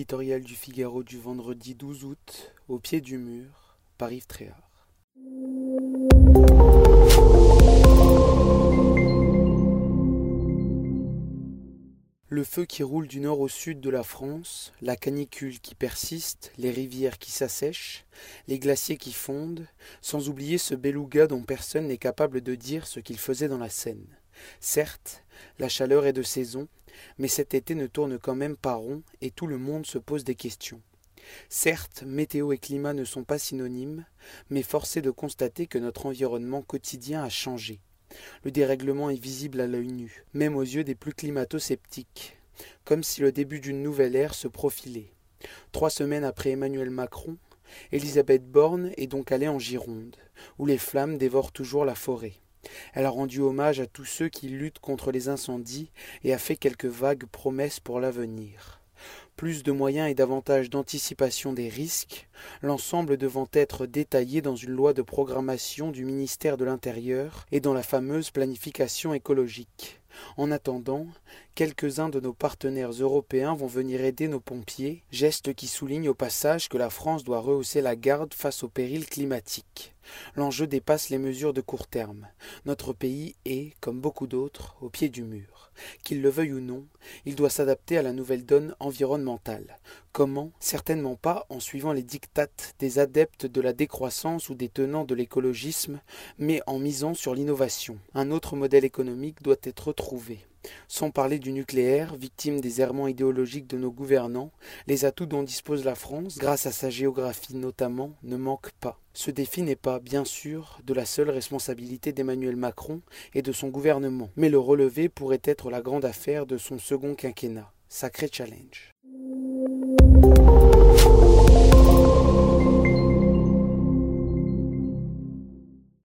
L'éditorial du Figaro du vendredi 12 août, au pied du mur, par Yves Tréhard. Le feu qui roule du nord au sud de la France, la canicule qui persiste, les rivières qui s'assèchent, les glaciers qui fondent, sans oublier ce beluga dont personne n'est capable de dire ce qu'il faisait dans la Seine. Certes, la chaleur est de saison, mais cet été ne tourne quand même pas rond et tout le monde se pose des questions. Certes, météo et climat ne sont pas synonymes, mais force est de constater que notre environnement quotidien a changé. Le dérèglement est visible à l'œil nu, même aux yeux des plus climato-sceptiques, comme si le début d'une nouvelle ère se profilait. Trois semaines après Emmanuel Macron, Elisabeth Borne est donc allée en Gironde, où les flammes dévorent toujours la forêt. Elle a rendu hommage à tous ceux qui luttent contre les incendies et a fait quelques vagues promesses pour l'avenir plus de moyens et davantage d'anticipation des risques, l'ensemble devant être détaillé dans une loi de programmation du ministère de l'Intérieur et dans la fameuse planification écologique. En attendant, quelques-uns de nos partenaires européens vont venir aider nos pompiers, geste qui souligne au passage que la France doit rehausser la garde face aux périls climatiques. L'enjeu dépasse les mesures de court terme. Notre pays est, comme beaucoup d'autres, au pied du mur. Qu'il le veuille ou non, il doit s'adapter à la nouvelle donne environnementale. Comment? Certainement pas en suivant les dictates des adeptes de la décroissance ou des tenants de l'écologisme, mais en misant sur l'innovation. Un autre modèle économique doit être trouvé. Sans parler du nucléaire, victime des errements idéologiques de nos gouvernants, les atouts dont dispose la France, grâce à sa géographie notamment, ne manquent pas. Ce défi n'est pas, bien sûr, de la seule responsabilité d'Emmanuel Macron et de son gouvernement, mais le relever pourrait être la grande affaire de son second quinquennat. Sacré challenge.